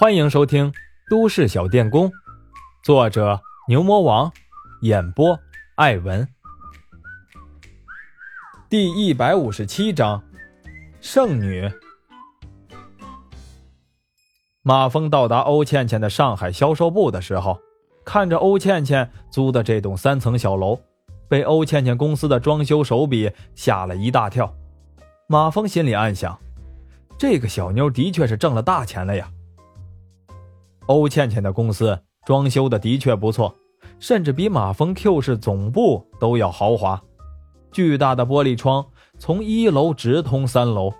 欢迎收听《都市小电工》，作者牛魔王，演播艾文。第一百五十七章，圣女。马峰到达欧倩倩的上海销售部的时候，看着欧倩倩租的这栋三层小楼，被欧倩倩公司的装修手笔吓了一大跳。马峰心里暗想。这个小妞的确是挣了大钱了呀。欧倩倩的公司装修的的确不错，甚至比马蜂 Q 市总部都要豪华。巨大的玻璃窗从一楼直通三楼，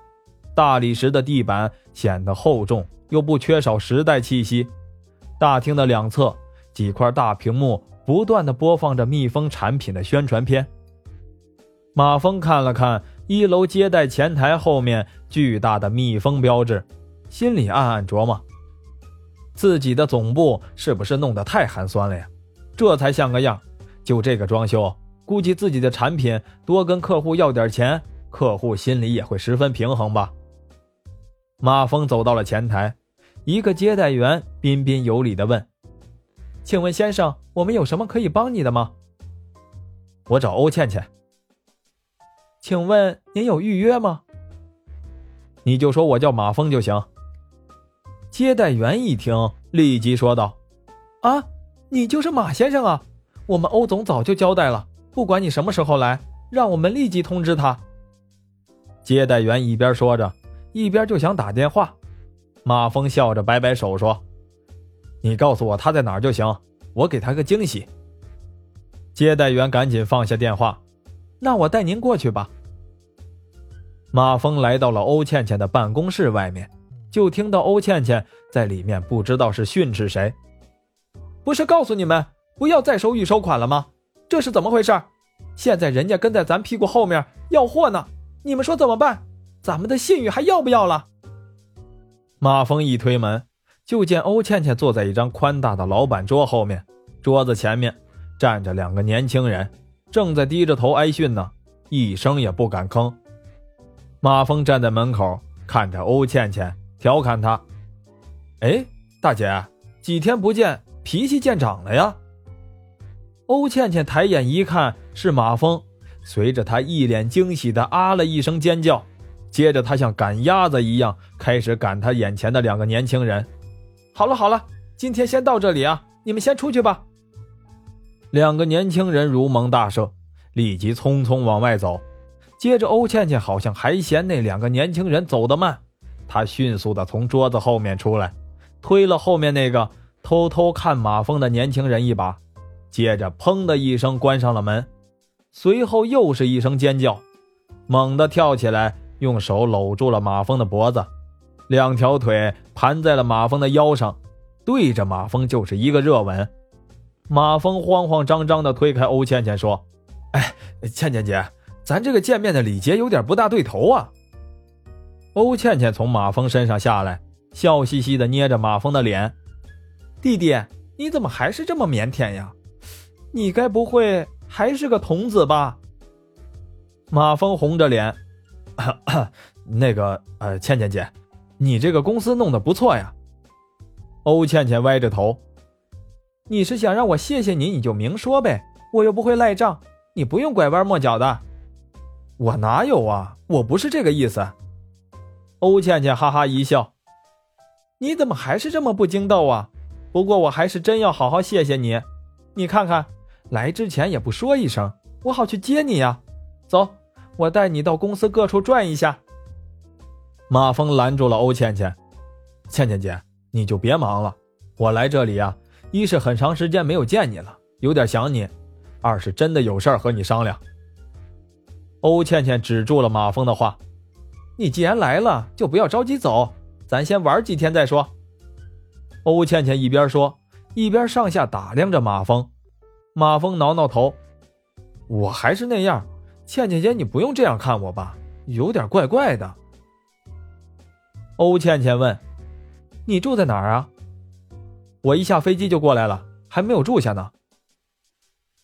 大理石的地板显得厚重又不缺少时代气息。大厅的两侧几块大屏幕不断的播放着蜜蜂产品的宣传片。马蜂看了看。一楼接待前台后面巨大的蜜蜂标志，心里暗暗琢磨：自己的总部是不是弄得太寒酸了呀？这才像个样。就这个装修，估计自己的产品多跟客户要点钱，客户心里也会十分平衡吧。马峰走到了前台，一个接待员彬彬有礼地问：“请问先生，我们有什么可以帮你的吗？”我找欧倩倩。请问您有预约吗？你就说我叫马峰就行。接待员一听，立即说道：“啊，你就是马先生啊！我们欧总早就交代了，不管你什么时候来，让我们立即通知他。”接待员一边说着，一边就想打电话。马峰笑着摆摆手说：“你告诉我他在哪儿就行，我给他个惊喜。”接待员赶紧放下电话。那我带您过去吧。马峰来到了欧倩倩的办公室外面，就听到欧倩倩在里面不知道是训斥谁。不是告诉你们不要再收预收款了吗？这是怎么回事？现在人家跟在咱屁股后面要货呢，你们说怎么办？咱们的信誉还要不要了？马峰一推门，就见欧倩倩坐在一张宽大的老板桌后面，桌子前面站着两个年轻人。正在低着头挨训呢，一声也不敢吭。马峰站在门口看着欧倩倩，调侃他：“哎，大姐，几天不见，脾气见长了呀？”欧倩倩抬眼一看是马蜂，随着她一脸惊喜的啊了一声尖叫，接着她像赶鸭子一样开始赶她眼前的两个年轻人。好了好了，今天先到这里啊，你们先出去吧。两个年轻人如蒙大赦，立即匆匆往外走。接着，欧倩倩好像还嫌那两个年轻人走得慢，他迅速地从桌子后面出来，推了后面那个偷偷看马蜂的年轻人一把，接着砰的一声关上了门。随后又是一声尖叫，猛地跳起来，用手搂住了马蜂的脖子，两条腿盘在了马蜂的腰上，对着马蜂就是一个热吻。马蜂慌慌张张地推开欧倩倩，说：“哎，倩倩姐，咱这个见面的礼节有点不大对头啊。”欧倩倩从马峰身上下来，笑嘻嘻地捏着马峰的脸：“弟弟，你怎么还是这么腼腆呀？你该不会还是个童子吧？”马峰红着脸：“ 那个，呃，倩倩姐，你这个公司弄得不错呀。”欧倩倩歪着头。你是想让我谢谢你，你就明说呗，我又不会赖账，你不用拐弯抹角的。我哪有啊，我不是这个意思。欧倩倩哈哈一笑，你怎么还是这么不经逗啊？不过我还是真要好好谢谢你，你看看，来之前也不说一声，我好去接你呀。走，我带你到公司各处转一下。马峰拦住了欧倩倩，倩倩姐，你就别忙了，我来这里呀。一是很长时间没有见你了，有点想你；二是真的有事儿和你商量。欧倩倩止住了马峰的话：“你既然来了，就不要着急走，咱先玩几天再说。”欧倩倩一边说，一边上下打量着马峰。马峰挠挠头：“我还是那样，倩倩姐，你不用这样看我吧，有点怪怪的。”欧倩倩问：“你住在哪儿啊？”我一下飞机就过来了，还没有住下呢。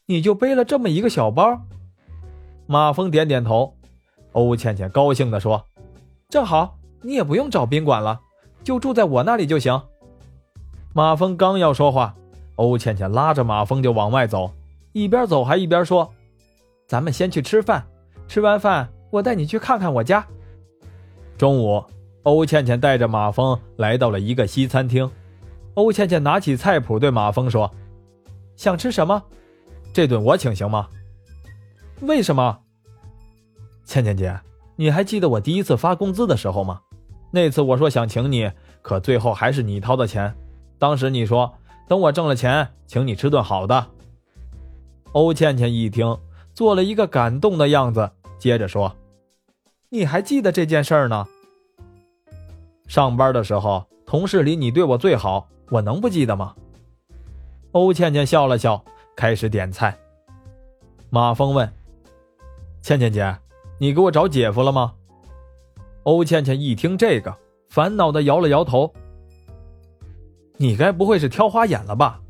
你就背了这么一个小包？马峰点点头。欧倩倩高兴地说：“正好，你也不用找宾馆了，就住在我那里就行。马峰刚要说话，欧倩倩拉着马峰就往外走，一边走还一边说：“咱们先去吃饭，吃完饭我带你去看看我家。”中午，欧倩倩带着马峰来到了一个西餐厅。欧倩倩拿起菜谱对马峰说：“想吃什么？这顿我请行吗？”“为什么？”“倩倩姐，你还记得我第一次发工资的时候吗？那次我说想请你，可最后还是你掏的钱。”当时你说等我挣了钱，请你吃顿好的。欧倩倩一听，做了一个感动的样子，接着说：“你还记得这件事儿呢？上班的时候，同事里你对我最好，我能不记得吗？”欧倩倩笑了笑，开始点菜。马峰问：“倩倩姐，你给我找姐夫了吗？”欧倩倩一听这个，烦恼的摇了摇头。你该不会是挑花眼了吧？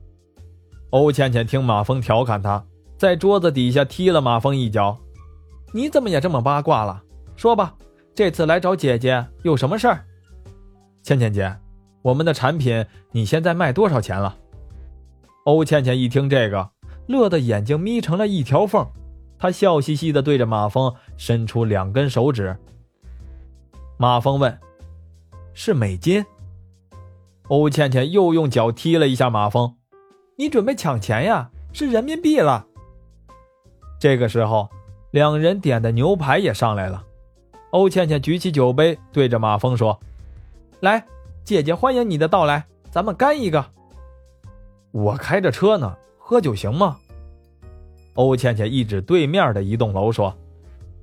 欧倩倩听马峰调侃她，在桌子底下踢了马峰一脚。你怎么也这么八卦了？说吧，这次来找姐姐有什么事儿？倩倩姐，我们的产品你现在卖多少钱了？欧倩倩一听这个，乐得眼睛眯成了一条缝，他笑嘻嘻的对着马峰伸出两根手指。马峰问：“是美金？”欧倩倩又用脚踢了一下马峰，你准备抢钱呀？是人民币了。这个时候，两人点的牛排也上来了。欧倩倩举起酒杯，对着马峰说：“来，姐姐欢迎你的到来，咱们干一个。”我开着车呢，喝酒行吗？欧倩倩一指对面的一栋楼说：“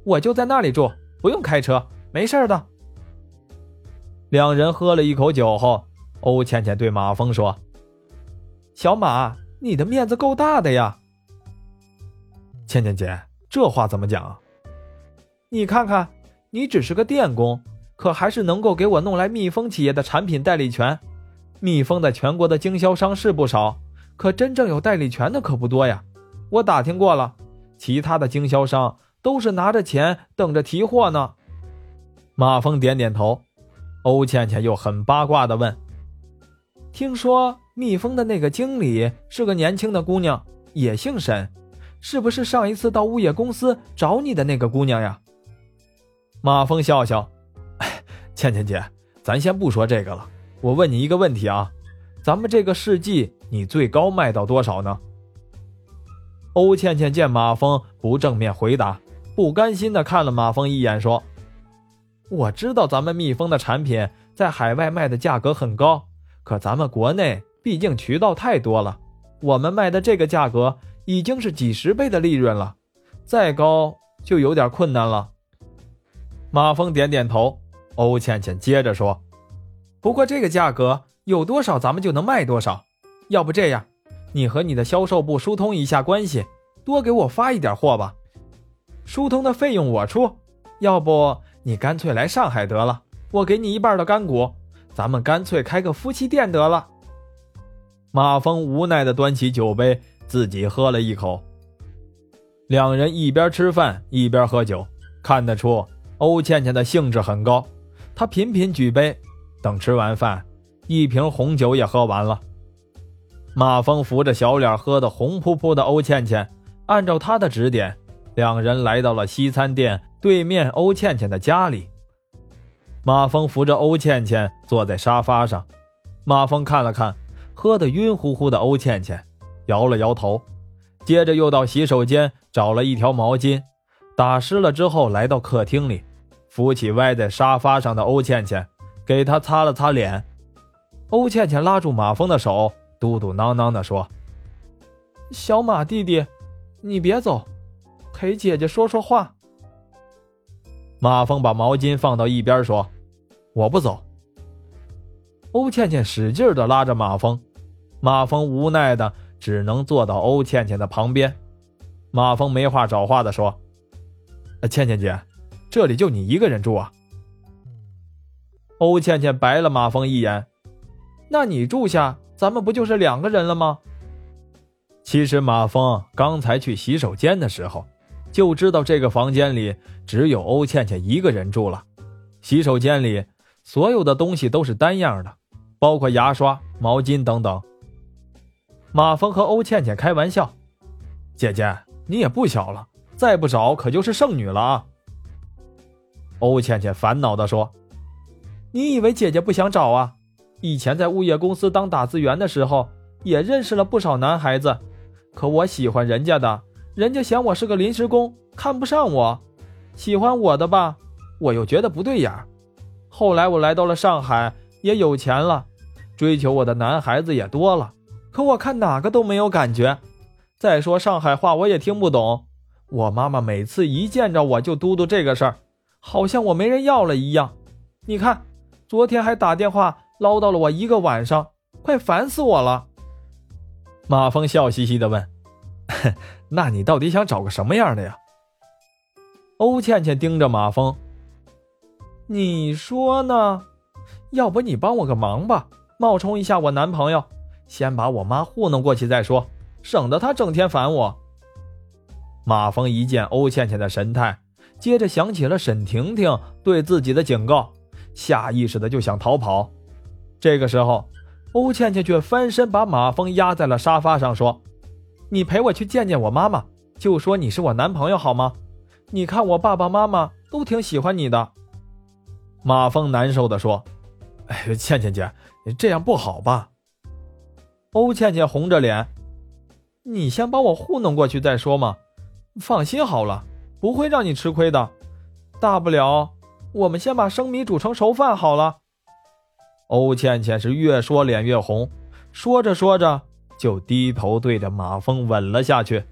我就在那里住，不用开车，没事的。”两人喝了一口酒后。欧倩倩对马峰说：“小马，你的面子够大的呀。”倩倩姐，这话怎么讲？你看看，你只是个电工，可还是能够给我弄来蜜蜂企业的产品代理权。蜜蜂在全国的经销商是不少，可真正有代理权的可不多呀。我打听过了，其他的经销商都是拿着钱等着提货呢。马峰点点头。欧倩倩又很八卦的问。听说蜜蜂的那个经理是个年轻的姑娘，也姓沈，是不是上一次到物业公司找你的那个姑娘呀？马峰笑笑，倩倩姐，咱先不说这个了。我问你一个问题啊，咱们这个试剂你最高卖到多少呢？欧倩倩见马峰不正面回答，不甘心的看了马峰一眼，说：“我知道咱们蜜蜂的产品在海外卖的价格很高。”可咱们国内毕竟渠道太多了，我们卖的这个价格已经是几十倍的利润了，再高就有点困难了。马峰点点头，欧倩倩接着说：“不过这个价格有多少，咱们就能卖多少。要不这样，你和你的销售部疏通一下关系，多给我发一点货吧。疏通的费用我出，要不你干脆来上海得了，我给你一半的干股。”咱们干脆开个夫妻店得了。马峰无奈的端起酒杯，自己喝了一口。两人一边吃饭一边喝酒，看得出欧倩倩的兴致很高。她频频举杯，等吃完饭，一瓶红酒也喝完了。马峰扶着小脸喝得红扑扑的欧倩倩，按照他的指点，两人来到了西餐店对面欧倩倩的家里。马峰扶着欧倩倩坐在沙发上，马峰看了看喝得晕乎乎的欧倩倩，摇了摇头，接着又到洗手间找了一条毛巾，打湿了之后来到客厅里，扶起歪在沙发上的欧倩倩，给她擦了擦脸。欧倩倩拉住马峰的手，嘟嘟囔囔地说：“小马弟弟，你别走，陪姐姐说说话。”马峰把毛巾放到一边，说：“我不走。”欧倩倩使劲的拉着马峰，马峰无奈的只能坐到欧倩倩的旁边。马峰没话找话的说：“倩倩姐，这里就你一个人住啊？”欧倩倩白了马峰一眼：“那你住下，咱们不就是两个人了吗？”其实马峰刚才去洗手间的时候。就知道这个房间里只有欧倩倩一个人住了。洗手间里所有的东西都是单样的，包括牙刷、毛巾等等。马峰和欧倩倩开玩笑：“姐姐，你也不小了，再不找可就是剩女了啊。”欧倩倩烦恼地说：“你以为姐姐不想找啊？以前在物业公司当打字员的时候，也认识了不少男孩子，可我喜欢人家的，人家嫌我是个临时工，看不上我；喜欢我的吧，我又觉得不对眼。后来我来到了上海，也有钱了，追求我的男孩子也多了。”可我看哪个都没有感觉。再说上海话我也听不懂。我妈妈每次一见着我就嘟嘟这个事儿，好像我没人要了一样。你看，昨天还打电话唠叨了我一个晚上，快烦死我了。马峰笑嘻嘻的问：“那你到底想找个什么样的呀？”欧倩倩盯着马峰：“你说呢？要不你帮我个忙吧，冒充一下我男朋友。”先把我妈糊弄过去再说，省得她整天烦我。马峰一见欧倩倩的神态，接着想起了沈婷婷对自己的警告，下意识的就想逃跑。这个时候，欧倩倩却翻身把马蜂压在了沙发上，说：“你陪我去见见我妈妈，就说你是我男朋友好吗？你看我爸爸妈妈都挺喜欢你的。”马蜂难受的说：“哎，倩倩姐，这样不好吧？”欧倩倩红着脸：“你先把我糊弄过去再说嘛，放心好了，不会让你吃亏的。大不了我们先把生米煮成熟饭好了。”欧倩倩是越说脸越红，说着说着就低头对着马蜂吻了下去。